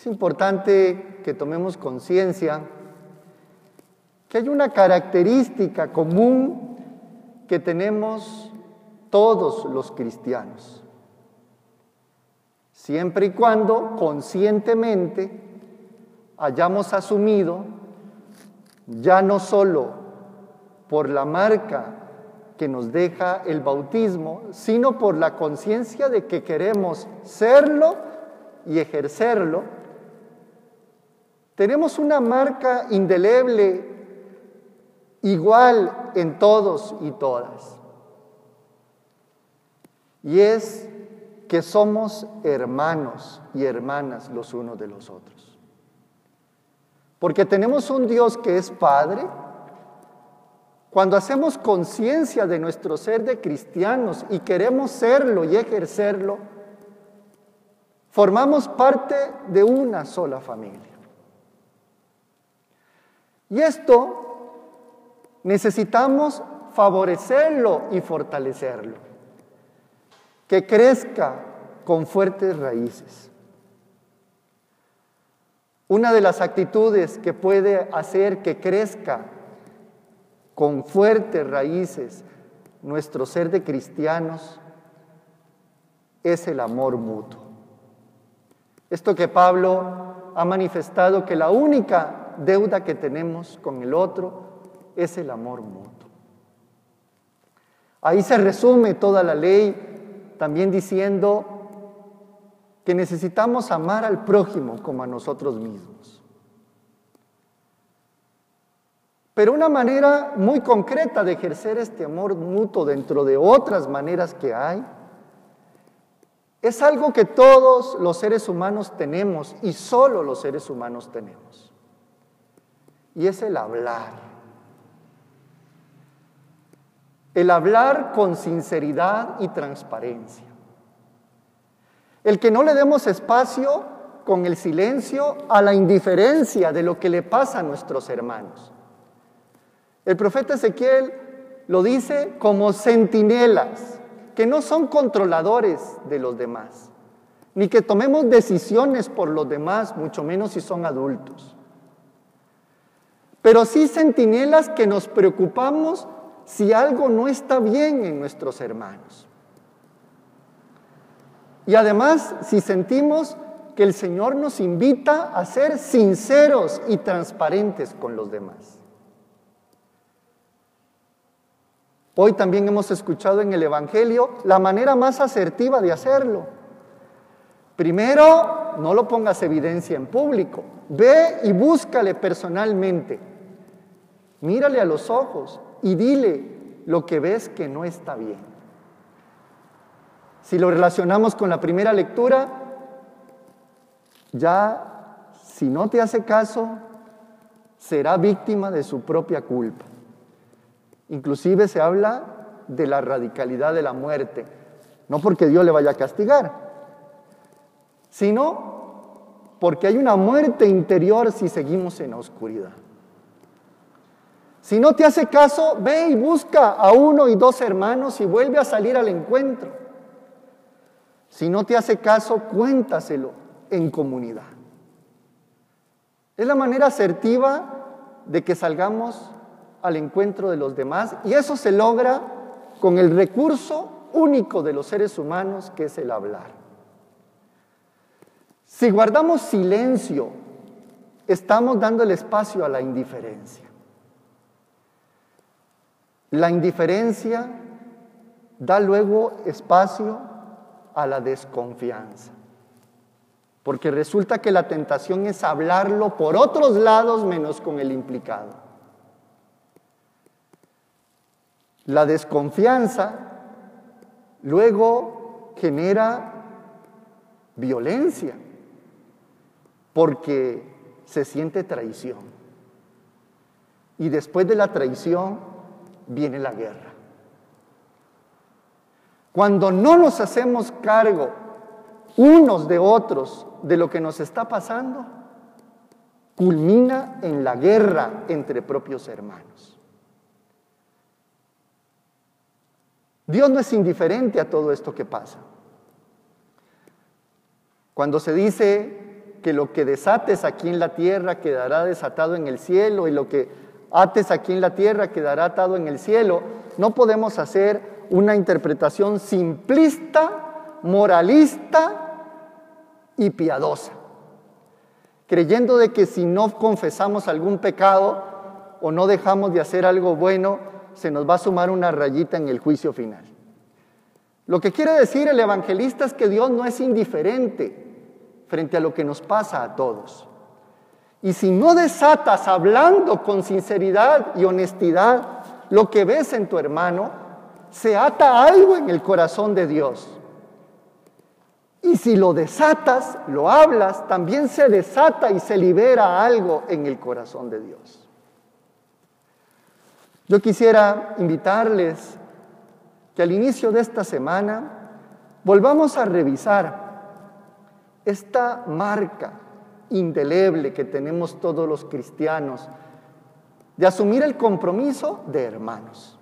Es importante que tomemos conciencia que hay una característica común que tenemos todos los cristianos, siempre y cuando conscientemente hayamos asumido ya no solo por la marca que nos deja el bautismo, sino por la conciencia de que queremos serlo y ejercerlo, tenemos una marca indeleble igual en todos y todas. Y es que somos hermanos y hermanas los unos de los otros. Porque tenemos un Dios que es Padre. Cuando hacemos conciencia de nuestro ser de cristianos y queremos serlo y ejercerlo, formamos parte de una sola familia. Y esto necesitamos favorecerlo y fortalecerlo, que crezca con fuertes raíces. Una de las actitudes que puede hacer que crezca con fuertes raíces nuestro ser de cristianos es el amor mutuo. Esto que Pablo ha manifestado que la única deuda que tenemos con el otro es el amor mutuo. Ahí se resume toda la ley, también diciendo que necesitamos amar al prójimo como a nosotros mismos. Pero una manera muy concreta de ejercer este amor mutuo dentro de otras maneras que hay, es algo que todos los seres humanos tenemos y solo los seres humanos tenemos. Y es el hablar. El hablar con sinceridad y transparencia. El que no le demos espacio con el silencio a la indiferencia de lo que le pasa a nuestros hermanos. El profeta Ezequiel lo dice como centinelas, que no son controladores de los demás, ni que tomemos decisiones por los demás, mucho menos si son adultos. Pero sí centinelas que nos preocupamos si algo no está bien en nuestros hermanos. Y además, si sentimos que el Señor nos invita a ser sinceros y transparentes con los demás. Hoy también hemos escuchado en el Evangelio la manera más asertiva de hacerlo. Primero, no lo pongas evidencia en público. Ve y búscale personalmente. Mírale a los ojos y dile lo que ves que no está bien. Si lo relacionamos con la primera lectura, ya si no te hace caso, será víctima de su propia culpa. Inclusive se habla de la radicalidad de la muerte, no porque Dios le vaya a castigar, sino porque hay una muerte interior si seguimos en la oscuridad. Si no te hace caso, ve y busca a uno y dos hermanos y vuelve a salir al encuentro. Si no te hace caso, cuéntaselo en comunidad. Es la manera asertiva de que salgamos al encuentro de los demás y eso se logra con el recurso único de los seres humanos que es el hablar. Si guardamos silencio, estamos dando el espacio a la indiferencia. La indiferencia da luego espacio a la desconfianza. Porque resulta que la tentación es hablarlo por otros lados menos con el implicado. La desconfianza luego genera violencia porque se siente traición. Y después de la traición viene la guerra. Cuando no nos hacemos cargo unos de otros de lo que nos está pasando, culmina en la guerra entre propios hermanos. Dios no es indiferente a todo esto que pasa. Cuando se dice que lo que desates aquí en la tierra quedará desatado en el cielo y lo que ates aquí en la tierra quedará atado en el cielo, no podemos hacer una interpretación simplista, moralista y piadosa, creyendo de que si no confesamos algún pecado o no dejamos de hacer algo bueno, se nos va a sumar una rayita en el juicio final. Lo que quiere decir el evangelista es que Dios no es indiferente frente a lo que nos pasa a todos. Y si no desatas hablando con sinceridad y honestidad lo que ves en tu hermano, se ata algo en el corazón de Dios. Y si lo desatas, lo hablas, también se desata y se libera algo en el corazón de Dios. Yo quisiera invitarles que al inicio de esta semana volvamos a revisar esta marca indeleble que tenemos todos los cristianos de asumir el compromiso de hermanos.